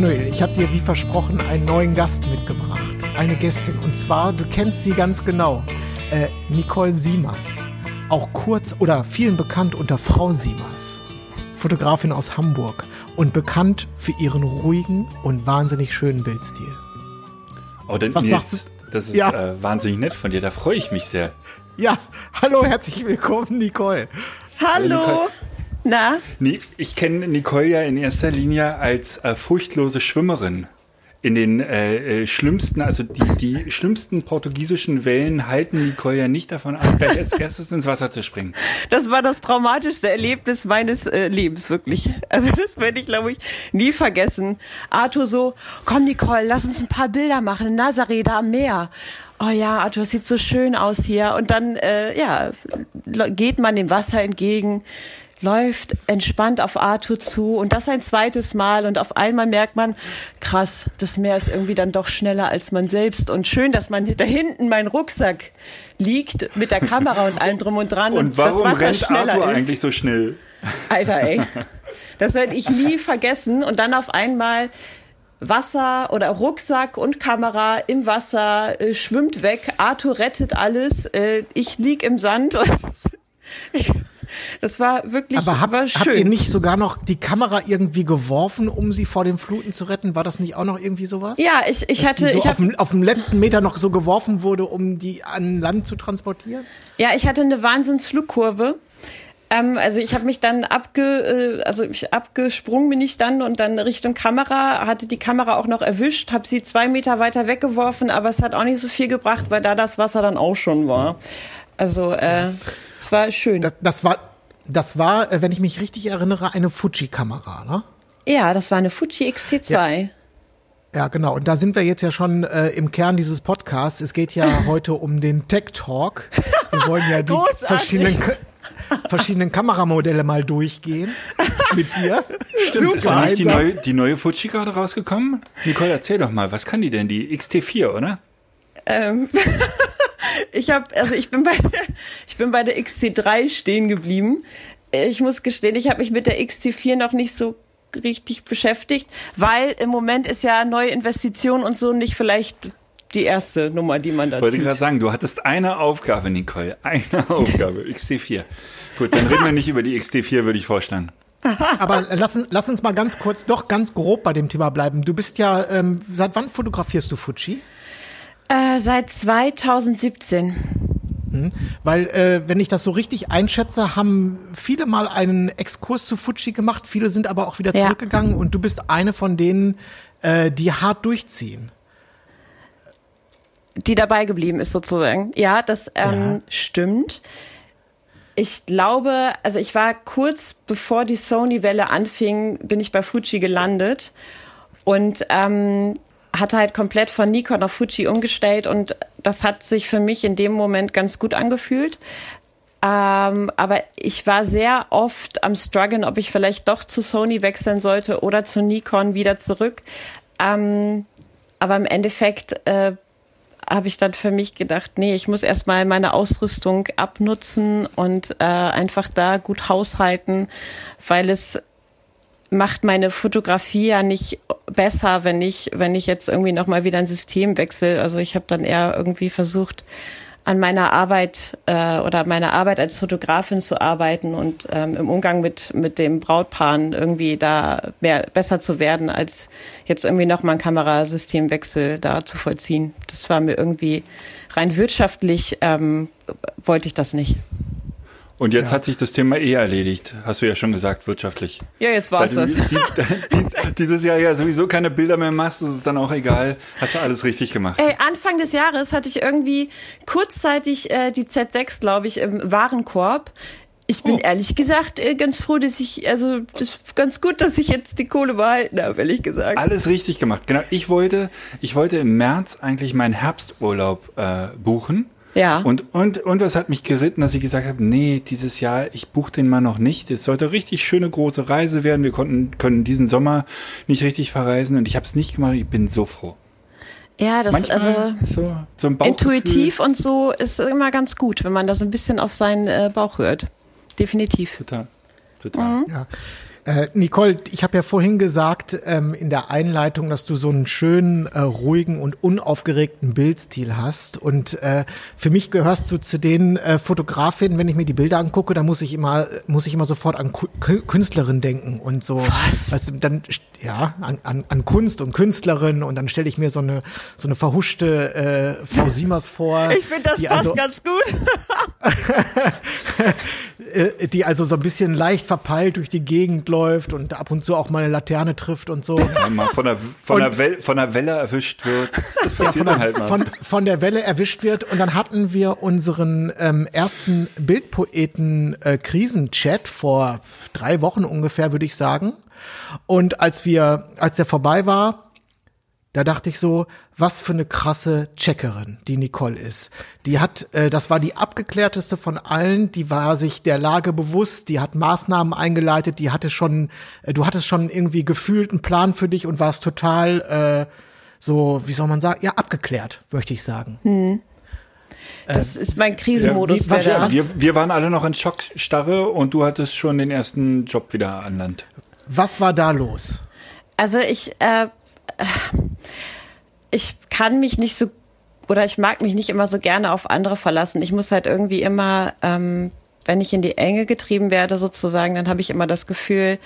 Manuel, ich habe dir wie versprochen einen neuen Gast mitgebracht. Eine Gästin. Und zwar, du kennst sie ganz genau. Äh, Nicole Siemers. Auch kurz oder vielen bekannt unter Frau Siemers. Fotografin aus Hamburg und bekannt für ihren ruhigen und wahnsinnig schönen Bildstil. Oh, dann Was Nils, sagst du? Das ist Ja. äh, wahnsinnig nett von dir, da freue ich mich sehr. Ja, hallo, herzlich willkommen, Nicole. Hallo, Hallo. Nicole. Na, Nee, ich kenne Nicole ja in erster Linie als äh, furchtlose Schwimmerin. In den äh, äh, schlimmsten, also die, die schlimmsten portugiesischen Wellen halten Nicole ja nicht davon ab, gleich als erstes ins Wasser zu springen. das war das traumatischste Erlebnis meines äh, Lebens, wirklich. Also das werde ich, glaube ich, nie vergessen. Arthur so, komm Nicole, lass uns ein paar Bilder machen in Nazaré, da am Meer. Oh ja, Arthur, es sieht so schön aus hier. Und dann, äh, ja, geht man dem Wasser entgegen, läuft entspannt auf Arthur zu und das ein zweites Mal und auf einmal merkt man, krass, das Meer ist irgendwie dann doch schneller als man selbst und schön, dass man da hinten mein Rucksack liegt mit der Kamera und allem drum und dran Und warum das Wasser rennt schneller Arthur ist. eigentlich so schnell? Alter, ey. Das werde ich nie vergessen. Und dann auf einmal Wasser oder Rucksack und Kamera im Wasser, äh, schwimmt weg. Arthur rettet alles. Äh, ich lieg im Sand. Ich, das war wirklich Aber habt, war habt schön. ihr nicht sogar noch die Kamera irgendwie geworfen, um sie vor den Fluten zu retten? War das nicht auch noch irgendwie sowas? ja, ich, ich Dass hatte, so ich auf, dem, auf dem letzten Meter noch so geworfen wurde, um die an Land zu transportieren? ja, ich hatte eine Wahnsinnsflugkurve. Ähm, also ich habe mich dann abge, äh, also ich abgesprungen bin ich dann und dann Richtung Kamera, hatte die Kamera auch noch erwischt, habe sie zwei Meter weiter weggeworfen, aber es hat auch nicht so viel gebracht, weil da das Wasser dann auch schon war. Also äh, es war schön. Das, das war, das war, äh, wenn ich mich richtig erinnere, eine Fuji-Kamera, ne? ja, das war eine Fuji XT2. Ja, genau. Und da sind wir jetzt ja schon äh, im Kern dieses Podcasts. Es geht ja heute um den Tech Talk. Wir wollen ja die verschiedenen, Ka- verschiedenen Kameramodelle mal durchgehen mit dir. Stimmt, ist da nicht die neue, die neue Fuji gerade rausgekommen? Nicole, erzähl doch mal, was kann die denn? Die XT4, oder? Ähm, ich habe, also ich bin bei, der, ich bin bei der XT3 stehen geblieben. Ich muss gestehen, ich habe mich mit der XT4 noch nicht so richtig beschäftigt, weil im Moment ist ja neue Investition und so nicht vielleicht die erste Nummer, die man da Ich wollte zieht. gerade sagen, du hattest eine Aufgabe, Nicole. Eine Aufgabe, XT4. Gut, dann reden wir nicht über die XT4, würde ich vorschlagen. Aber lass, uns- lass uns mal ganz kurz, doch ganz grob bei dem Thema bleiben. Du bist ja, ähm, seit wann fotografierst du Fuji? Äh, seit 2017. Weil, äh, wenn ich das so richtig einschätze, haben viele mal einen Exkurs zu Fuji gemacht, viele sind aber auch wieder Ja. zurückgegangen und du bist eine von denen, äh, die hart durchziehen. die dabei geblieben ist sozusagen. Ja, das ähm, stimmt. Ich glaube, also ich war kurz bevor die Sony-Welle anfing, bin ich bei Fuji gelandet und ähm, hatte halt komplett von Nikon auf Fuji umgestellt und das hat sich für mich in dem Moment ganz gut angefühlt. Ähm, aber ich war sehr oft am struggeln, ob ich vielleicht doch zu Sony wechseln sollte oder zu Nikon wieder zurück. Ähm, aber im Endeffekt äh, habe ich dann für mich gedacht, nee, ich muss erstmal meine Ausrüstung abnutzen und äh, einfach da gut haushalten, weil es macht meine Fotografie ja nicht besser, wenn ich wenn ich jetzt irgendwie noch mal wieder ein System wechsle. Also ich habe dann eher irgendwie versucht an meiner Arbeit äh, oder meiner Arbeit als Fotografin zu arbeiten und ähm, im Umgang mit mit dem Brautpaaren irgendwie da mehr besser zu werden, als jetzt irgendwie noch mal ein Kamerasystemwechsel da zu vollziehen. Das war mir irgendwie rein wirtschaftlich ähm, wollte ich das nicht. Und jetzt Ja. hat sich das Thema eh erledigt, hast du ja schon gesagt, wirtschaftlich. Ja, jetzt war's du das. die, die, dieses Jahr ja sowieso keine Bilder mehr machst, ist es dann auch egal. Hast du alles richtig gemacht. Ey, Anfang des Jahres hatte ich irgendwie kurzzeitig äh, die Z6, glaube ich, im Warenkorb. Ich bin ehrlich gesagt äh, ganz froh, dass ich, also das ist ganz gut, dass ich jetzt die Kohle behalten habe, ehrlich gesagt. Alles richtig gemacht. Genau. Ich wollte, ich wollte im März eigentlich meinen Herbsturlaub äh, buchen. Ja. Und, und, und was hat mich geritten, dass ich gesagt habe, nee, dieses Jahr, ich buche den mal noch nicht. Es sollte richtig schöne große Reise werden. Wir konnten, können diesen Sommer nicht richtig verreisen und ich habe es nicht gemacht. Ich bin so froh. Ja, das Manchmal also so, so intuitiv und so ist immer ganz gut, wenn man da so ein bisschen auf seinen äh, Bauch hört. Definitiv. Total. Total. Ja. Äh, Nicole, ich habe ja vorhin gesagt ähm, in der Einleitung, dass du so einen schönen, äh, ruhigen und unaufgeregten Bildstil hast. Und äh, für mich gehörst du zu den äh, Fotografinnen, wenn ich mir die Bilder angucke, da muss ich immer, muss ich immer sofort an Ku- Künstlerin denken und so. Was? Weißt du, dann ja an, an, an Kunst und Künstlerin und dann stelle ich mir so eine so eine verhuschte äh, Frau Siemers vor. Ich finde, das passt also, ganz gut. äh, die also so ein bisschen leicht verpeilt durch die Gegend läuft und ab und zu auch mal eine Laterne trifft und so. Wenn man von der, von, Und- der Wel von der Welle erwischt wird. Das passiert von, dann der, halt mal. von, von der Welle erwischt wird. Und dann hatten wir unseren ähm, ersten Bildpoeten-Krisenchat vor drei Wochen ungefähr, würde ich sagen. Und als wir, als der vorbei war, da dachte ich so, was für eine krasse Checkerin die Nicole ist. Die hat, äh, das war die abgeklärteste von allen, die war sich der Lage bewusst, die hat Maßnahmen eingeleitet, die hatte schon, äh, du hattest schon irgendwie gefühlt einen Plan für dich und warst total äh, so, wie soll man sagen, ja, abgeklärt, möchte ich sagen. Das ist mein Krisenmodus. wie- was- der da was- wir, wir waren alle noch in Schockstarre und du hattest schon den ersten Job wieder an Land. Was war da los? Also ich, äh, ich kann mich nicht so oder ich mag mich nicht immer so gerne auf andere verlassen. Ich muss halt irgendwie immer, ähm, wenn ich in die Enge getrieben werde sozusagen, dann habe ich immer das Gefühl,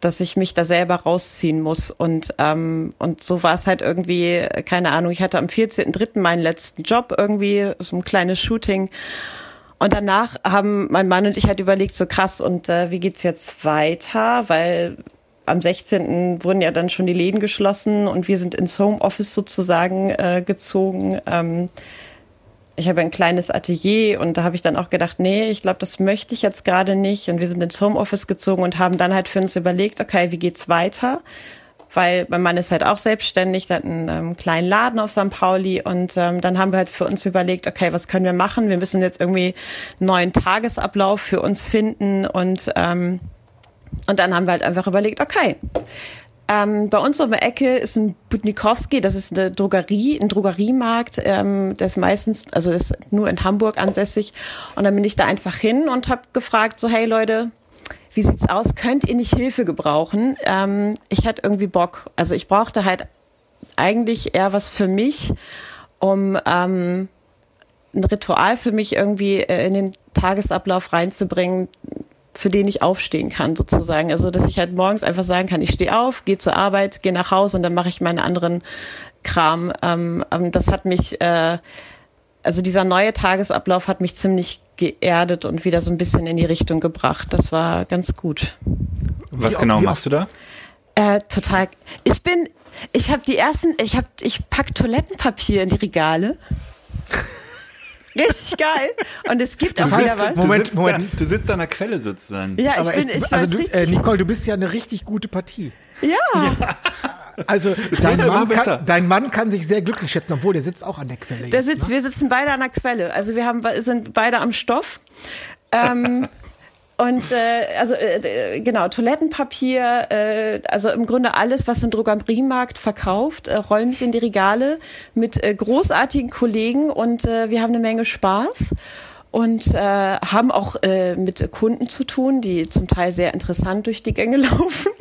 dass ich mich da selber rausziehen muss. Und, ähm, und so war es halt irgendwie, keine Ahnung, ich hatte am 14.3. meinen letzten Job irgendwie, so ein kleines Shooting. Und danach haben mein Mann und ich halt überlegt, so krass, und äh, wie geht's jetzt weiter? Weil am 16. wurden ja dann schon die Läden geschlossen und wir sind ins Homeoffice sozusagen äh, gezogen. Ähm, ich habe ein kleines Atelier und da habe ich dann auch gedacht, nee, ich glaube, das möchte ich jetzt gerade nicht. Und wir sind ins Homeoffice gezogen und haben dann halt für uns überlegt, okay, wie geht's weiter? Weil mein Mann ist halt auch selbstständig, der hat einen ähm, kleinen Laden auf St. Pauli und ähm, dann haben wir halt für uns überlegt, okay, was können wir machen? Wir müssen jetzt irgendwie einen neuen Tagesablauf für uns finden und ähm, und dann haben wir halt einfach überlegt, okay, ähm, bei uns um die Ecke ist ein Budnikowski, das ist eine Drogerie, ein Drogeriemarkt, ähm, der ist meistens, also ist nur in Hamburg ansässig. Und dann bin ich da einfach hin und habe gefragt, so hey Leute, wie sieht's aus? Könnt ihr nicht Hilfe gebrauchen? Ähm, ich hatte irgendwie Bock. Also ich brauchte halt eigentlich eher was für mich, um ähm, ein Ritual für mich irgendwie äh, in den Tagesablauf reinzubringen, für den ich aufstehen kann sozusagen. Also dass ich halt morgens einfach sagen kann, ich stehe auf, gehe zur Arbeit, gehe nach Hause und dann mache ich meine anderen Kram. Ähm, ähm, das hat mich, äh, also dieser neue Tagesablauf hat mich ziemlich geerdet und wieder so ein bisschen in die Richtung gebracht. Das war ganz gut. Was Wie- genau wie machst du da? Äh, total. Ich bin, ich habe die ersten, ich habe, ich pack Toilettenpapier in die Regale. Richtig geil. Und es gibt auch wieder was. Moment, du sitzt Moment. Da, du sitzt an der Quelle sozusagen. ja, ich Aber bin, echt, ich also du, richtig. äh, Nicole, du bist ja eine richtig gute Partie. ja. Also dein Mann, kann, dein Mann kann sich sehr glücklich schätzen, obwohl der sitzt auch an der Quelle. Der jetzt, sitzt, ne? wir sitzen beide an der Quelle. Also wir haben, sind beide am Stoff. Ähm, und äh, also äh, äh, genau Toilettenpapier, äh, also im Grunde alles, was im Drogeriemarkt verkauft, äh, räume ich in die Regale mit äh, großartigen Kollegen und äh, wir haben eine Menge Spaß und äh, haben auch äh, mit Kunden zu tun, die zum Teil sehr interessant durch die Gänge laufen.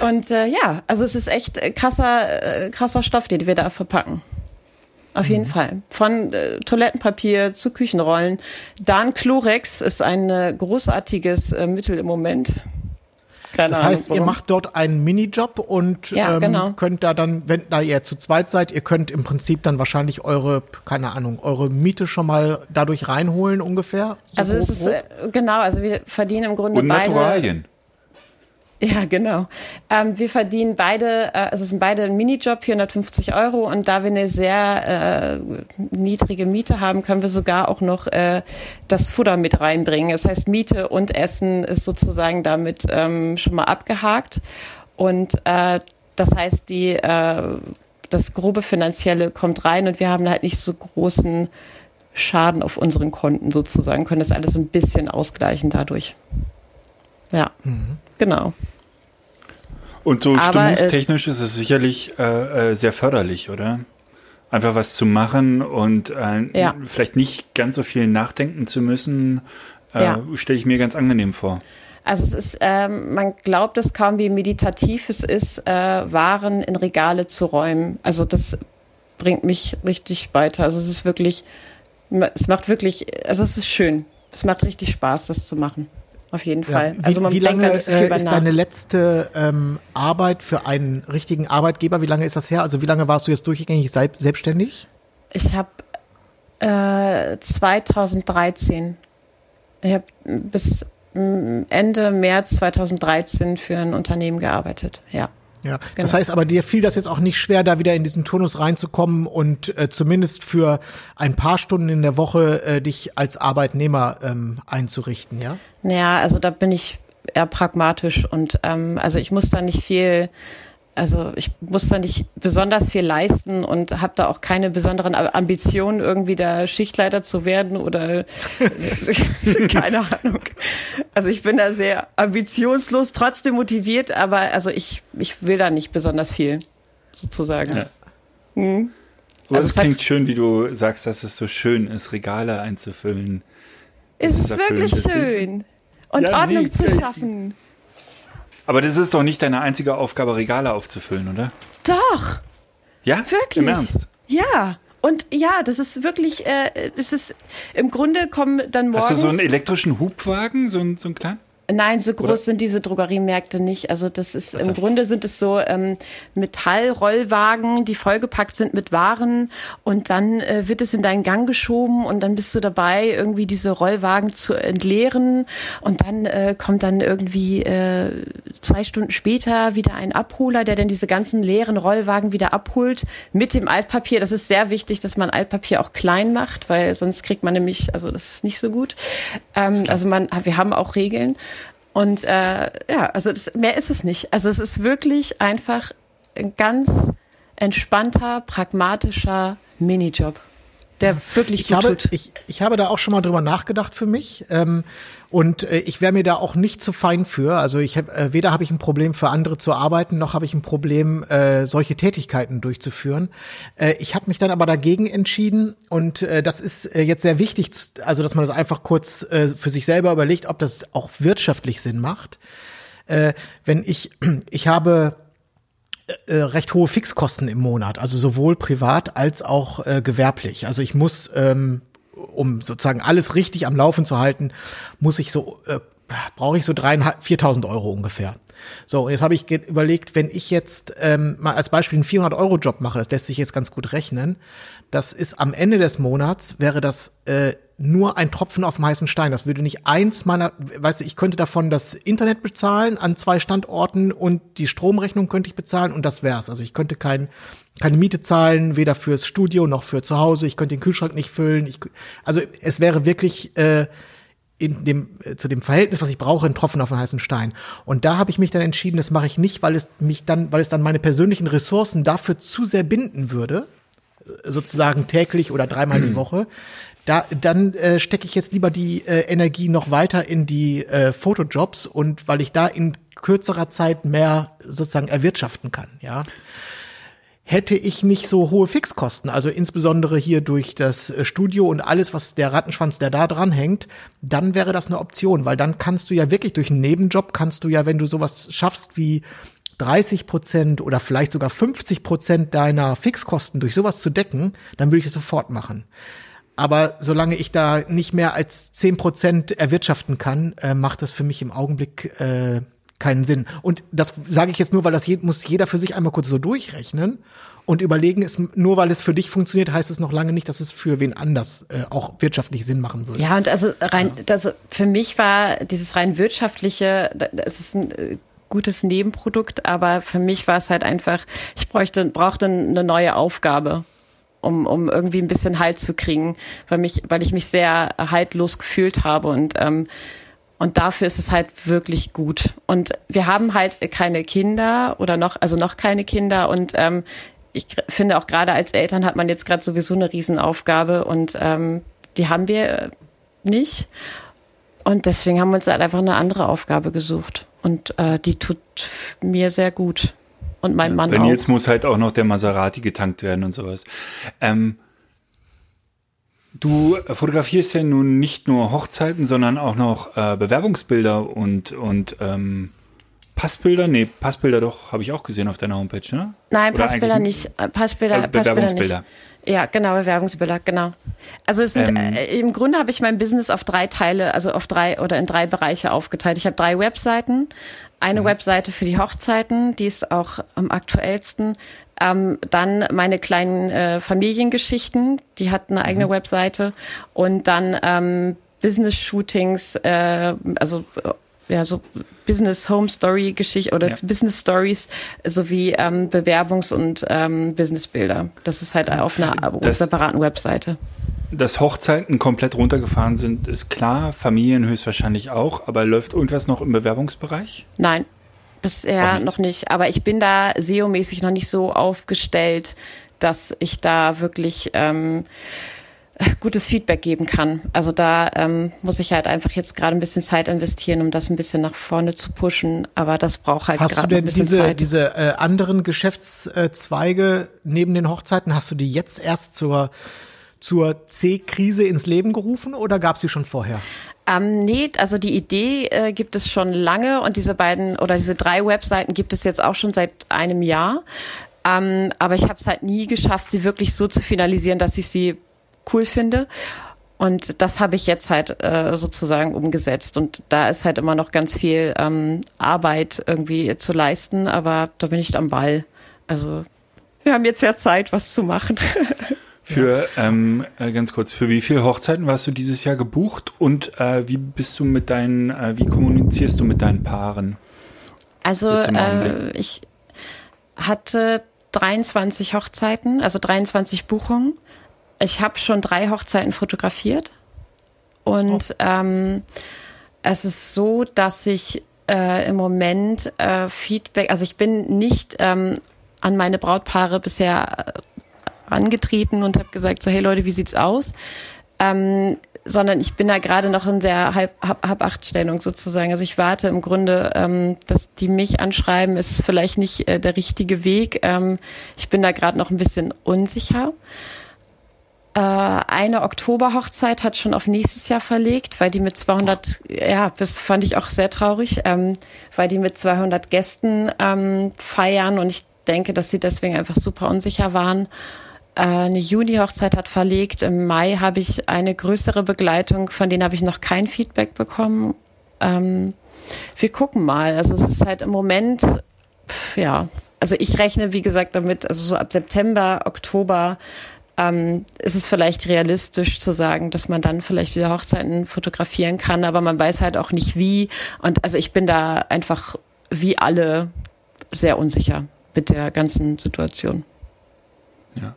und äh, ja, also es ist echt äh, krasser, äh, krasser Stoff, den wir da verpacken. Auf jeden Fall. Von äh, Toilettenpapier zu Küchenrollen. Dan Chlorex ist ein äh, großartiges äh, Mittel im Moment. Keine Das Ahnung, heißt, ihr warum. macht dort einen Minijob und Ja, ähm, genau. könnt da dann, wenn da ihr zu zweit seid, ihr könnt im Prinzip dann wahrscheinlich eure, keine Ahnung, eure Miete schon mal dadurch reinholen ungefähr. So Also es ist grob. äh, genau, also wir verdienen im Grunde Und beide. Naturalien. Ja, genau. Ähm, wir verdienen beide, äh, also es sind beide ein Minijob, 450 Euro und da wir eine sehr äh, niedrige Miete haben, können wir sogar auch noch äh, das Futter mit reinbringen. Das heißt, Miete und Essen ist sozusagen damit ähm, schon mal abgehakt und äh, das heißt, die äh, das grobe Finanzielle kommt rein und wir haben halt nicht so großen Schaden auf unseren Konten sozusagen, können das alles ein bisschen ausgleichen dadurch. Ja, mhm. Genau. Und so Aber, stimmungstechnisch äh, ist es sicherlich äh, äh, sehr förderlich, oder? Einfach was zu machen und äh, ja. vielleicht nicht ganz so viel nachdenken zu müssen, äh, ja. stelle ich mir ganz angenehm vor. Also es ist, ähm, man glaubt es kaum, wie meditativ es ist, äh, Waren in Regale zu räumen. Also das bringt mich richtig weiter. Also es ist wirklich, es macht wirklich, also es ist schön. Es macht richtig Spaß, das zu machen auf jeden Fall. Ja, wie, also man wie lange denkt, äh, ist deine letzte ähm, Arbeit für einen richtigen Arbeitgeber? Wie lange ist das her? Also wie lange warst du jetzt durchgängig selbstständig? Ich habe äh, 2013. Ich habe bis mm, Ende März 2013 für ein Unternehmen gearbeitet. Ja. Ja, genau. das heißt aber, dir fiel das jetzt auch nicht schwer, da wieder in diesen Turnus reinzukommen und äh, zumindest für ein paar Stunden in der Woche äh, dich als Arbeitnehmer ähm, einzurichten, ja? Ja, also da bin ich eher pragmatisch und ähm, also ich muss da nicht viel also ich muss da nicht besonders viel leisten und habe da auch keine besonderen Ambitionen, irgendwie da Schichtleiter zu werden oder keine Ahnung. Also ich bin da sehr ambitionslos, trotzdem motiviert, aber also ich, ich will da nicht besonders viel, sozusagen. Ja. Hm. Also es klingt schön, wie du sagst, dass es so schön ist, Regale einzufüllen. Ist es wirklich schön. Und ja, Ordnung nee, zu schaffen. Aber das ist doch nicht deine einzige Aufgabe, Regale aufzufüllen, oder? Doch. Ja? Wirklich. Im Ernst? Ja. Und ja, das ist wirklich, äh, das ist, im Grunde kommen dann morgens. Hast du so einen elektrischen Hubwagen, so, einen, so einen kleinen? Nein, so groß Oder? sind diese Drogeriemärkte nicht. Also das ist im Grunde sind es so ähm, Metallrollwagen, die vollgepackt sind mit Waren und dann äh, wird es in deinen Gang geschoben und dann bist du dabei, irgendwie diese Rollwagen zu entleeren und dann äh, kommt dann irgendwie äh, zwei Stunden später wieder ein Abholer, der dann diese ganzen leeren Rollwagen wieder abholt mit dem Altpapier. Das ist sehr wichtig, dass man Altpapier auch klein macht, weil sonst kriegt man nämlich, also das ist nicht so gut. Ähm, also man, wir haben auch Regeln. Und äh, ja, also das, mehr ist es nicht. Also es ist wirklich einfach ein ganz entspannter, pragmatischer Minijob der wirklich ich habe, tut. Ich, ich habe da auch schon mal drüber nachgedacht für mich. Ähm, und äh, ich wäre mir da auch nicht zu fein für. Also ich hab, äh, weder habe ich ein Problem für andere zu arbeiten, noch habe ich ein Problem, äh, solche Tätigkeiten durchzuführen. Äh, ich habe mich dann aber dagegen entschieden und äh, das ist äh, jetzt sehr wichtig, also dass man das einfach kurz äh, für sich selber überlegt, ob das auch wirtschaftlich Sinn macht. Äh, wenn ich, ich habe äh, recht hohe Fixkosten im Monat, also sowohl privat als auch äh, gewerblich. Also ich muss, ähm, um sozusagen alles richtig am Laufen zu halten, muss ich so, äh, brauche ich so dreieinhalb, viertausend Euro ungefähr. So, und jetzt habe ich überlegt, wenn ich jetzt ähm, mal als Beispiel einen 400-Euro-Job mache, das lässt sich jetzt ganz gut rechnen, das ist am Ende des Monats, wäre das äh, nur ein Tropfen auf dem heißen Stein. Das würde nicht eins meiner, weißt du, ich könnte davon das Internet bezahlen an zwei Standorten und die Stromrechnung könnte ich bezahlen und das wär's. Also ich könnte kein, keine Miete zahlen, weder fürs Studio noch für zu Hause. Ich könnte den Kühlschrank nicht füllen. Ich, also es wäre wirklich äh, in dem äh, zu dem Verhältnis, was ich brauche, ein Tropfen auf den heißen Stein. Und da habe ich mich dann entschieden, das mache ich nicht, weil es mich dann, weil es dann meine persönlichen Ressourcen dafür zu sehr binden würde, sozusagen täglich oder dreimal die Woche, da, dann äh, stecke ich jetzt lieber die äh, Energie noch weiter in die äh, Fotojobs und weil ich da in kürzerer Zeit mehr sozusagen erwirtschaften kann, ja. Hätte ich nicht so hohe Fixkosten, also insbesondere hier durch das äh, Studio und alles, was der Rattenschwanz, der da dran hängt, dann wäre das eine Option, weil dann kannst du ja wirklich durch einen Nebenjob, kannst du ja, wenn du sowas schaffst wie 30 Prozent oder vielleicht sogar 50 Prozent deiner Fixkosten durch sowas zu decken, dann würde ich es sofort machen. Aber solange ich da nicht mehr als zehn Prozent erwirtschaften kann, äh, macht das für mich im Augenblick äh, keinen Sinn. Und das sage ich jetzt nur, weil das je, muss jeder für sich einmal kurz so durchrechnen und überlegen, ist, nur weil es für dich funktioniert, heißt es noch lange nicht, dass es für wen anders äh, auch wirtschaftlich Sinn machen würde. Ja, und also rein, ja. also für mich war dieses rein wirtschaftliche, das ist ein äh, gutes Nebenprodukt, aber für mich war es halt einfach, ich bräuchte, brauchte eine neue Aufgabe um, um irgendwie ein bisschen Halt zu kriegen, weil mich, weil ich mich sehr haltlos gefühlt habe und ähm, und dafür ist es halt wirklich gut. Und wir haben halt keine Kinder oder noch, also noch keine Kinder. Und ähm, ich finde auch gerade als Eltern hat man jetzt gerade sowieso eine Riesenaufgabe und ähm, die haben wir nicht. Und deswegen haben wir uns halt einfach eine andere Aufgabe gesucht. Und äh, die tut mir sehr gut und mein Mann Denn auch. jetzt muss halt auch noch der Maserati getankt werden und sowas. Ähm, du fotografierst ja nun nicht nur Hochzeiten, sondern auch noch äh, Bewerbungsbilder und, und ähm, Passbilder? Nee, Passbilder doch, habe ich auch gesehen auf deiner Homepage, ne? Nein, Oder Passbilder nicht. Äh, Passbilder, Äh, Passbilder Bewerbungsbilder. nicht. Ja, genau, Bewerbungsbilder, genau. Also es sind, Ähm. äh, im Grunde habe ich mein Business auf drei Teile, also auf drei oder in drei Bereiche aufgeteilt. Ich habe drei Webseiten. Eine Mhm. Webseite für die Hochzeiten, die ist auch am aktuellsten. Ähm, dann meine kleinen äh, Familiengeschichten, die hat eine Mhm. eigene Webseite. Und dann ähm, Business-Shootings, äh, also äh, ja, so Business Home Story Geschichte oder Ja. Business Stories sowie ähm, Bewerbungs- und ähm, Businessbilder. Das ist halt auf einer Das- separaten Webseite. Dass Hochzeiten komplett runtergefahren sind, ist klar. Familien höchstwahrscheinlich auch. Aber läuft irgendwas noch im Bewerbungsbereich? Nein, bisher nicht. noch nicht. Aber ich bin da SEO-mäßig noch nicht so aufgestellt, dass ich da wirklich ähm, gutes Feedback geben kann. Also da ähm, muss ich halt einfach jetzt gerade ein bisschen Zeit investieren, um das ein bisschen nach vorne zu pushen. Aber das braucht halt Hast du gerade ein denn bisschen diese, Zeit. diese äh, anderen Geschäftszweige neben den Hochzeiten, hast du die jetzt erst zur, zur C-Krise ins Leben gerufen oder gab es die schon vorher? Ähm, nee, also die Idee äh, gibt es schon lange und diese beiden oder diese drei Webseiten gibt es jetzt auch schon seit einem Jahr. Ähm, aber ich habe es halt nie geschafft, sie wirklich so zu finalisieren, dass ich sie cool finde. Und das habe ich jetzt halt äh, sozusagen umgesetzt. Und da ist halt immer noch ganz viel ähm, Arbeit irgendwie zu leisten, aber da bin ich am Ball. Also wir haben jetzt ja Zeit, was zu machen. Für, ähm, äh, ganz kurz, für wie viele Hochzeiten warst du dieses Jahr gebucht und äh, wie bist du mit deinen, äh, wie kommunizierst du mit deinen Paaren? Also äh, ich hatte 23 Hochzeiten, also 23 Buchungen. Ich habe schon drei Hochzeiten fotografiert und ähm, es ist so, dass ich äh, im Moment äh, Feedback, also ich bin nicht ähm, an meine Brautpaare bisher angetreten und habe gesagt, so hey Leute, wie sieht's aus? Ähm, sondern ich bin da gerade noch in der halb, halb, halb acht Stellung sozusagen. Also ich warte im Grunde, ähm, dass die mich anschreiben. Es ist vielleicht nicht äh, der richtige Weg. Ähm, ich bin da gerade noch ein bisschen unsicher. Äh, eine Oktoberhochzeit hat schon auf nächstes Jahr verlegt, weil die mit 200, ja, das fand ich auch sehr traurig, ähm, weil die mit 200 Gästen ähm, feiern und ich denke, dass sie deswegen einfach super unsicher waren. Eine Juni-Hochzeit hat verlegt. Im Mai habe ich eine größere Begleitung, von denen habe ich noch kein Feedback bekommen. Ähm, wir gucken mal. Also es ist halt im Moment, pf, ja, also ich rechne, wie gesagt, damit, also so ab September, Oktober ähm, ist es vielleicht realistisch zu sagen, dass man dann vielleicht wieder Hochzeiten fotografieren kann, aber man weiß halt auch nicht wie. Und also ich bin da einfach wie alle sehr unsicher mit der ganzen Situation. Ja.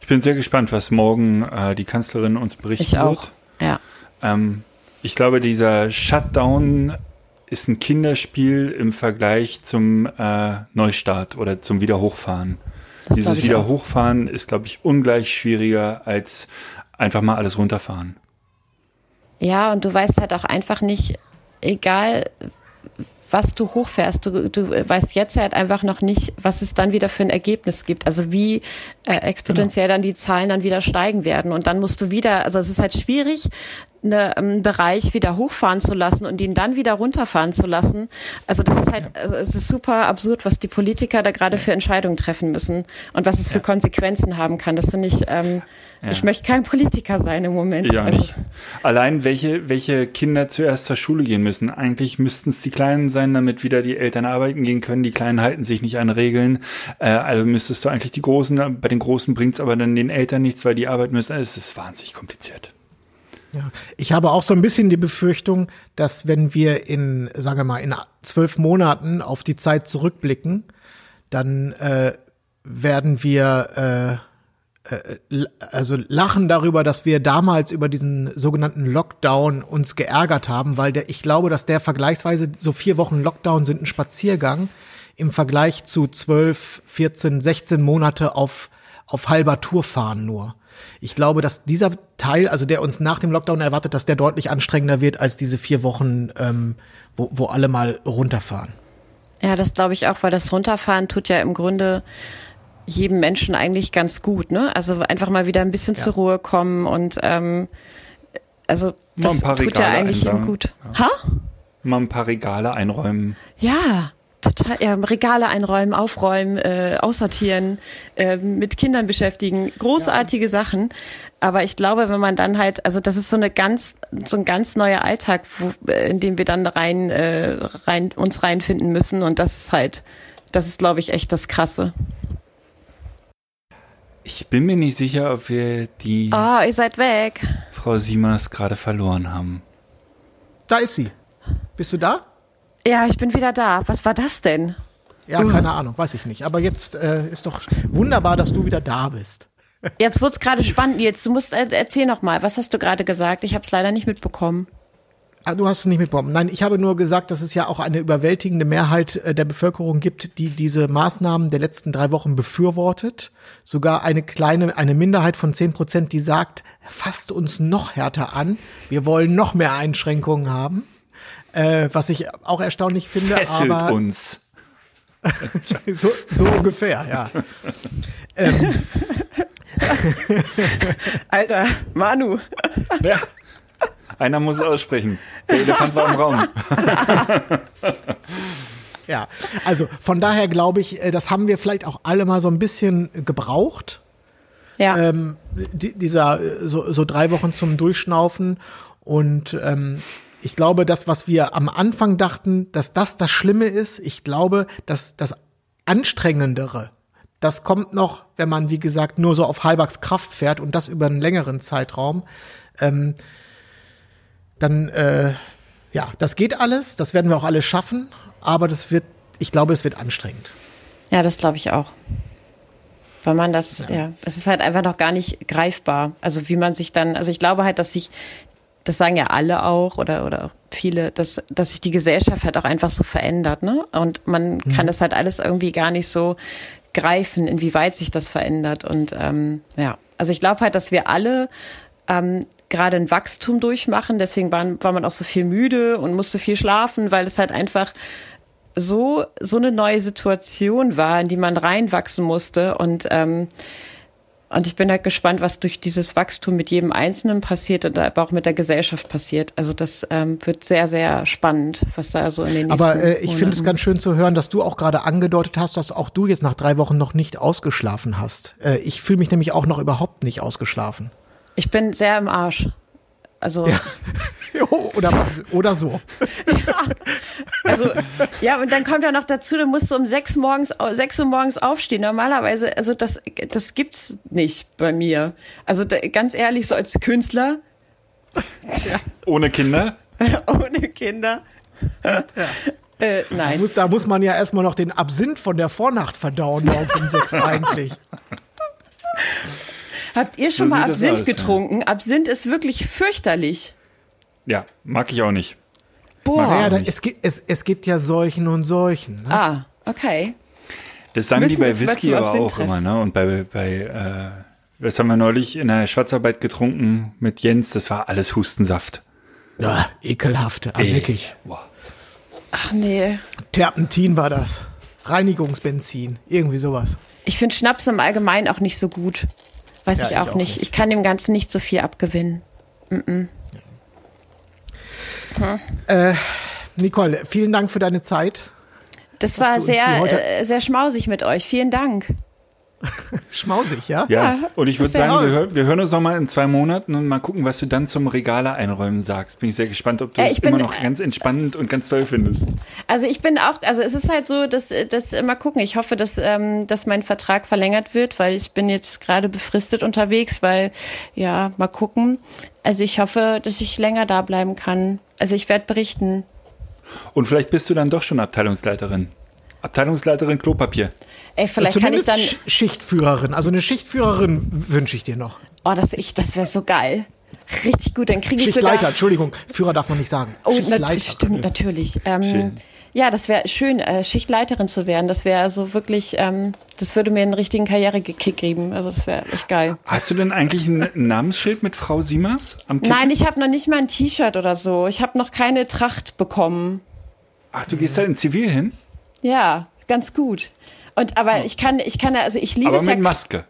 Ich bin sehr gespannt, was morgen äh, die Kanzlerin uns berichten Ich auch. wird. Ja. Ähm, ich glaube, dieser Shutdown ist ein Kinderspiel im Vergleich zum äh, Neustart oder zum Wiederhochfahren. Das Dieses ich auch. Wiederhochfahren ist, glaube ich, ungleich schwieriger als einfach mal alles runterfahren. Ja, und du weißt halt auch einfach nicht, egal was du hochfährst, du, du weißt jetzt halt einfach noch nicht, was es dann wieder für ein Ergebnis gibt. Also wie äh, exponentiell dann die Zahlen dann wieder steigen werden. Und dann musst du wieder, also es ist halt schwierig, eine, einen Bereich wieder hochfahren zu lassen und ihn dann wieder runterfahren zu lassen. Also das ist halt, also es ist super absurd, was die Politiker da gerade für Entscheidungen treffen müssen und was es für Konsequenzen haben kann. Das finde ich, ähm, ich möchte kein Politiker sein im Moment. Auch Also- nicht. Allein welche, welche Kinder zuerst zur Schule gehen müssen. Eigentlich müssten es die Kleinen sein, damit wieder die Eltern arbeiten gehen können. Die Kleinen halten sich nicht an Regeln. Äh, also müsstest du eigentlich die Großen, bei den Großen bringt's aber dann den Eltern nichts, weil die arbeiten müssen. Es ist wahnsinnig kompliziert. Ja, ich habe auch so ein bisschen die Befürchtung, dass wenn wir in, sagen wir mal, in zwölf Monaten auf die Zeit zurückblicken, dann äh, werden wir äh, äh, also lachen darüber, dass wir damals über diesen sogenannten Lockdown uns geärgert haben, weil der, ich glaube, dass der vergleichsweise so vier Wochen Lockdown sind ein Spaziergang im Vergleich zu zwölf, 14, 16 Monate auf, auf halber Tour fahren nur. Ich glaube, dass dieser Teil, also der uns nach dem Lockdown erwartet, dass der deutlich anstrengender wird als diese vier Wochen, ähm, wo, wo alle mal runterfahren. Ja, das glaube ich auch, weil das Runterfahren tut ja im Grunde jedem Menschen eigentlich ganz gut, ne? Also einfach mal wieder ein bisschen ja. zur Ruhe kommen und ähm, also das tut ja eigentlich ihm gut. Ja. Ha? Mal ein paar Regale einräumen. Ja, total, ja, Regale einräumen, aufräumen, äh, aussortieren, äh, mit Kindern beschäftigen, großartige ja. Sachen. Aber ich glaube, wenn man dann halt, also das ist so eine ganz, so ein ganz neuer Alltag, wo, äh, in dem wir dann rein, äh, rein uns reinfinden müssen. Und das ist halt, das ist, glaube ich, echt das Krasse. Ich bin mir nicht sicher, ob wir die. Oh, ihr seid weg. Frau Siemers gerade verloren haben. Da ist sie. Bist du da? Ja, ich bin wieder da. Was war das denn? Ja, keine Ahnung, weiß ich nicht. Aber jetzt äh, ist doch wunderbar, dass du wieder da bist. Jetzt wird's gerade spannend, Nils. Du musst äh, erzähl noch mal. Was hast du gerade gesagt? Ich habe es leider nicht mitbekommen. Ah, du hast es nicht mitbekommen. Nein, ich habe nur gesagt, dass es ja auch eine überwältigende Mehrheit äh, der Bevölkerung gibt, die diese Maßnahmen der letzten drei Wochen befürwortet. Sogar eine kleine, eine Minderheit von zehn Prozent, die sagt, fasst uns noch härter an. Wir wollen noch mehr Einschränkungen haben. Äh, was ich auch erstaunlich finde. Fesselt aber uns. so, so ungefähr, ja. ähm. Alter, Manu. Ja. Einer muss es aussprechen. Der Elefant war im Raum. ja, also von daher glaube ich, äh, das haben wir vielleicht auch alle mal so ein bisschen gebraucht. Ja. Ähm, die, dieser äh, so, so drei Wochen zum Durchschnaufen und ähm, ich glaube, das, was wir am Anfang dachten, dass das das Schlimme ist, ich glaube, dass das Anstrengendere, das kommt noch, wenn man, wie gesagt, nur so auf halber Kraft fährt und das über einen längeren Zeitraum. Ähm, dann, äh, ja, das geht alles, das werden wir auch alle schaffen, aber das wird, ich glaube, es wird anstrengend. Ja, das glaube ich auch. Weil man das, ja. ja, es ist halt einfach noch gar nicht greifbar. Also wie man sich dann, also ich glaube halt, dass sich das sagen ja alle auch oder, oder viele, dass, dass sich die Gesellschaft halt auch einfach so verändert, ne? Und man mhm. kann das halt alles irgendwie gar nicht so greifen, inwieweit sich das verändert. Und ähm, ja, also ich glaube halt, dass wir alle ähm, gerade ein Wachstum durchmachen. Deswegen waren, war man auch so viel müde und musste viel schlafen, weil es halt einfach so so eine neue Situation war, in die man reinwachsen musste und ähm, und ich bin halt gespannt, was durch dieses Wachstum mit jedem Einzelnen passiert und aber auch mit der Gesellschaft passiert. Also das ähm, wird sehr, sehr spannend, was da so in den nächsten Aber äh, ich finde es ganz schön zu hören, dass du auch gerade angedeutet hast, dass auch du jetzt nach drei Wochen noch nicht ausgeschlafen hast. Äh, ich fühle mich nämlich auch noch überhaupt nicht ausgeschlafen. Ich bin sehr im Arsch. Also ja. oder, oder so. ja. Also ja, und dann kommt ja noch dazu, du musst um sechs morgens, sechs Uhr morgens aufstehen. Normalerweise, also das, das gibt's nicht bei mir. Also da, ganz ehrlich, so als Künstler. Ja. Ohne Kinder? Ohne Kinder. Ja. Äh, nein. Da muss, da muss man ja erstmal noch den Absinth von der Vornacht verdauen, morgens um sechs eigentlich. Habt ihr schon so mal Absinth aus, getrunken? Ja. Absinth ist wirklich fürchterlich. Ja, mag ich auch nicht. Boah. Naja, da, es, gibt, es, es gibt ja solchen und solchen. Ne? Ah, okay. Das sagen die bei Whisky aber auch treffen. immer, ne? Und bei, bei äh, was haben wir neulich in der Schwarzarbeit getrunken mit Jens? Das war alles Hustensaft. Ja, ekelhaft, Ey. wirklich. Boah. Ach nee. Terpentin war das. Reinigungsbenzin, irgendwie sowas. Ich finde Schnaps im Allgemeinen auch nicht so gut. Weiß ja, ich, auch, ich auch nicht. Ich kann dem Ganzen nicht so viel abgewinnen. Mm -mm. Hm. Äh, Nicole, vielen Dank für deine Zeit. Das war sehr, äh, sehr schmausig mit euch. Vielen Dank. Schmausig, ja? Ja, und ich würde sagen, wir, hör, wir hören uns noch mal in zwei Monaten und mal gucken, was du dann zum Regale einräumen sagst. Bin ich sehr gespannt, ob du Äh, es bin- immer noch ganz entspannend und ganz toll findest. Also ich bin auch, also es ist halt so, dass, dass mal gucken. Ich hoffe, dass, ähm, dass mein Vertrag verlängert wird, weil ich bin jetzt gerade befristet unterwegs, weil ja, mal gucken. Also ich hoffe, dass ich länger da bleiben kann. Also ich werde berichten. Und vielleicht bist du dann doch schon Abteilungsleiterin. Abteilungsleiterin Klopapier. Ey, vielleicht kann ich dann. Sch- Schichtführerin. Also eine Schichtführerin wünsche ich dir noch. Oh, das ich, das wäre so geil. Richtig gut. Dann kriege ich sogar. Schichtleiter, Entschuldigung, Führer darf man nicht sagen. Oh, Schichtleiter. nat stimmt, natürlich. Ähm, Schön. Ja, das wäre schön, äh, Schichtleiterin zu werden. Das wäre so wirklich, ähm, das würde mir einen richtigen Karrierekick geben. Also das wäre echt geil. Hast du denn eigentlich ein Namensschild mit Frau Siemers am Kittel? Nein, ich habe noch nicht mal ein T-Shirt oder so. Ich habe noch keine Tracht bekommen. Ach, du gehst da in Zivil hin? Ja, ganz gut. Und aber ich kann, ich kann, also ich liebe Aber es ja. mit Maske.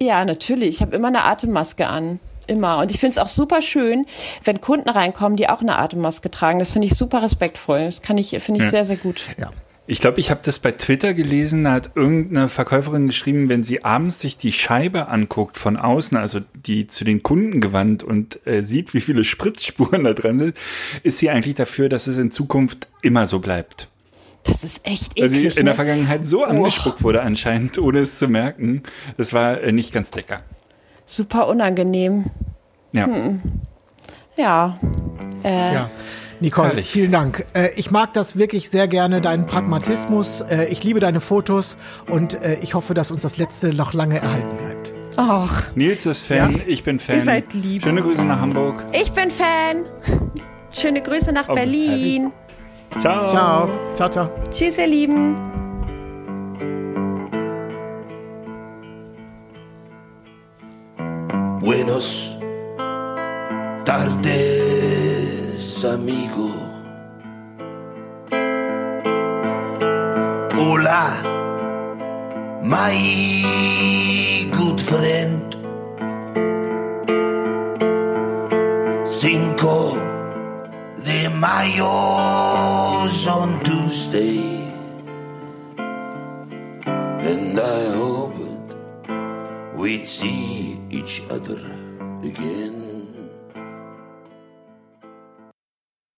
Ja, natürlich. Ich habe immer eine Atemmaske an. Immer. Und ich finde es auch super schön, wenn Kunden reinkommen, die auch eine Atemmaske tragen. Das finde ich super respektvoll. Das kann ich, finde ich Ja. sehr, sehr gut. Ja. Ich glaube, ich habe das bei Twitter gelesen, da hat irgendeine Verkäuferin geschrieben, wenn sie abends sich die Scheibe anguckt von außen, also die zu den Kunden gewandt und äh, sieht, wie viele Spritzspuren da dran sind, ist sie eigentlich dafür, dass es in Zukunft immer so bleibt. Das ist echt Weil sie eklig. in der ne? Vergangenheit so angespuckt wurde anscheinend, ohne es zu merken. Das war äh, nicht ganz lecker. Super unangenehm. Ja. Ja. Äh, Ja. Nicole, Herrlich. vielen Dank. Äh, ich mag das wirklich sehr gerne, deinen Pragmatismus. Äh, ich liebe deine Fotos und ich hoffe, dass uns das letzte noch lange erhalten bleibt. Och, Nils ist Fan, Ja? ich bin Fan. Ihr seid lieb. Schöne Grüße nach Hamburg. ich bin Fan. Schöne Grüße nach Oh, Berlin. Ciao. Ciao. Ciao, ciao. Tschüss, ihr Lieben. Buenos tardes, amigo. Hola, my good friend. Cinco de Mayo's on Tuesday. And I hoped we'd see each other again.